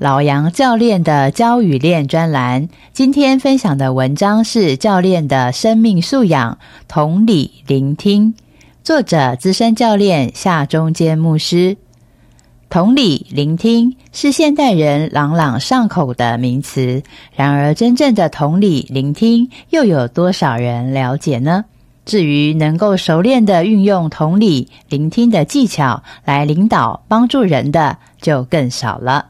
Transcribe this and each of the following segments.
老杨教练的教与练专栏，今天分享的文章是教练的生命素养同理聆听。作者资深教练夏中间牧师。同理聆听是现代人朗朗上口的名词，然而真正的同理聆听又有多少人了解呢？至于能够熟练的运用同理聆听的技巧来领导帮助人的，就更少了。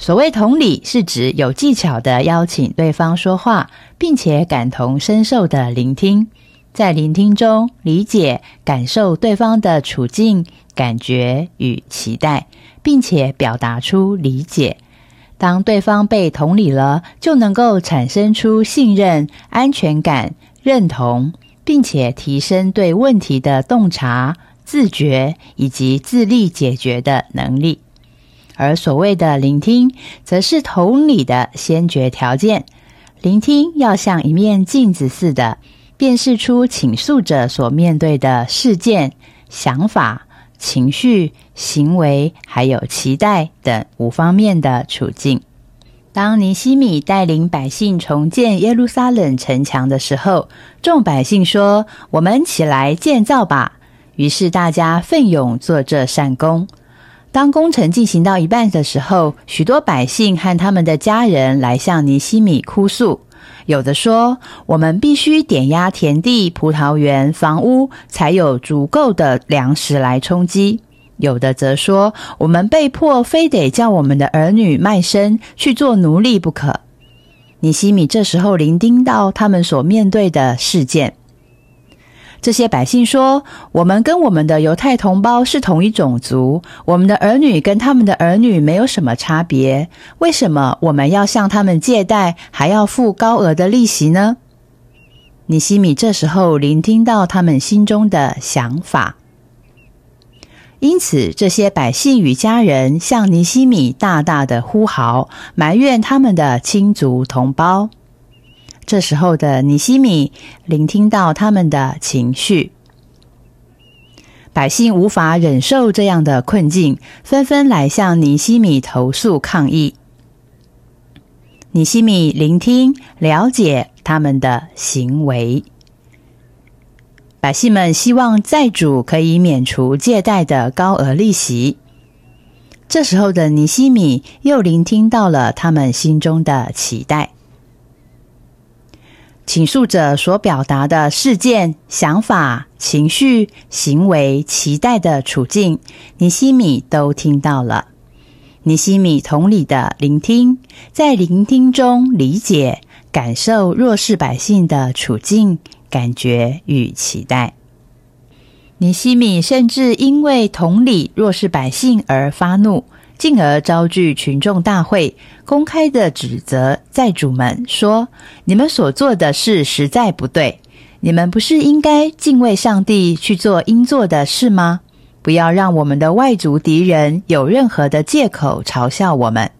所谓同理，是指有技巧的邀请对方说话，并且感同身受的聆听，在聆听中理解、感受对方的处境、感觉与期待，并且表达出理解。当对方被同理了，就能够产生出信任、安全感、认同，并且提升对问题的洞察、自觉以及自立解决的能力。而所谓的聆听，则是同理的先决条件。聆听要像一面镜子似的，辨识出倾诉者所面对的事件、想法、情绪、行为，还有期待等五方面的处境。当尼西米带领百姓重建耶路撒冷城墙的时候，众百姓说：“我们起来建造吧！”于是大家奋勇做这善功。当工程进行到一半的时候，许多百姓和他们的家人来向尼西米哭诉。有的说：“我们必须点压田地、葡萄园、房屋，才有足够的粮食来充饥。”有的则说：“我们被迫非得叫我们的儿女卖身去做奴隶不可。”尼西米这时候聆听到他们所面对的事件。这些百姓说：“我们跟我们的犹太同胞是同一种族，我们的儿女跟他们的儿女没有什么差别。为什么我们要向他们借贷，还要付高额的利息呢？”尼西米这时候聆听到他们心中的想法，因此这些百姓与家人向尼西米大大的呼嚎，埋怨他们的亲族同胞。这时候的尼西米聆听到他们的情绪，百姓无法忍受这样的困境，纷纷来向尼西米投诉抗议。尼西米聆听、了解他们的行为，百姓们希望债主可以免除借贷的高额利息。这时候的尼西米又聆听到了他们心中的期待。倾诉者所表达的事件、想法、情绪、行为、期待的处境，尼西米都听到了。尼西米同理的聆听，在聆听中理解、感受弱势百姓的处境、感觉与期待。尼西米甚至因为同理弱势百姓而发怒。进而招聚群众大会，公开的指责债主们说：“你们所做的事实在不对，你们不是应该敬畏上帝去做应做的事吗？不要让我们的外族敌人有任何的借口嘲笑我们。”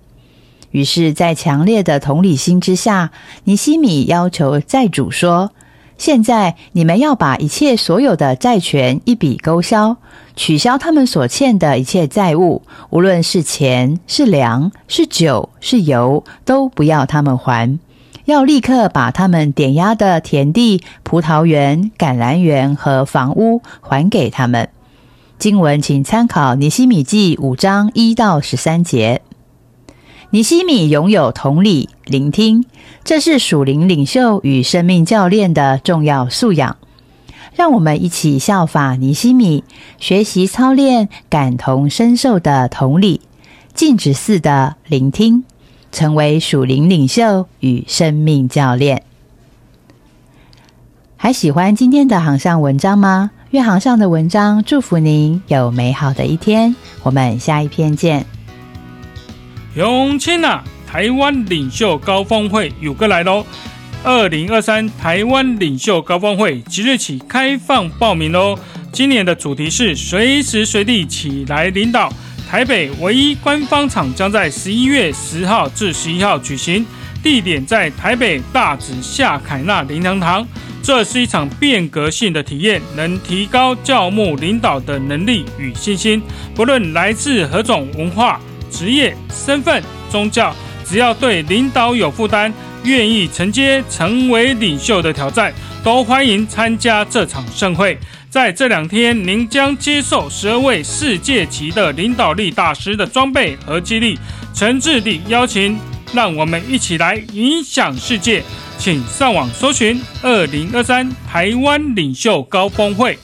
于是，在强烈的同理心之下，尼西米要求债主说。现在你们要把一切所有的债权一笔勾销，取消他们所欠的一切债务，无论是钱、是粮、是酒、是油，都不要他们还。要立刻把他们点押的田地、葡萄园、橄榄园和房屋还给他们。经文请参考《尼西米记》五章一到十三节。尼西米拥有同理、聆听，这是属灵领袖与生命教练的重要素养。让我们一起效法尼西米，学习操练感同身受的同理，静止式的聆听，成为属灵领袖与生命教练。还喜欢今天的航上文章吗？愿航上的文章祝福您有美好的一天。我们下一篇见。永清啊！台湾领袖高峰会有个来喽！二零二三台湾领袖高峰会即日起开放报名喽！今年的主题是随时随地起来领导。台北唯一官方场将在十一月十号至十一号举行，地点在台北大直夏凯纳灵堂堂。这是一场变革性的体验，能提高教牧领导的能力与信心。不论来自何种文化、职业、身份、宗教，只要对领导有负担，愿意承接成为领袖的挑战，都欢迎参加这场盛会。在这两天，您将接受十二位世界级的领导力大师的装备和激励。诚挚地邀请，让我们一起来影响世界。请上网搜寻“二零二三台湾领袖高峰会”。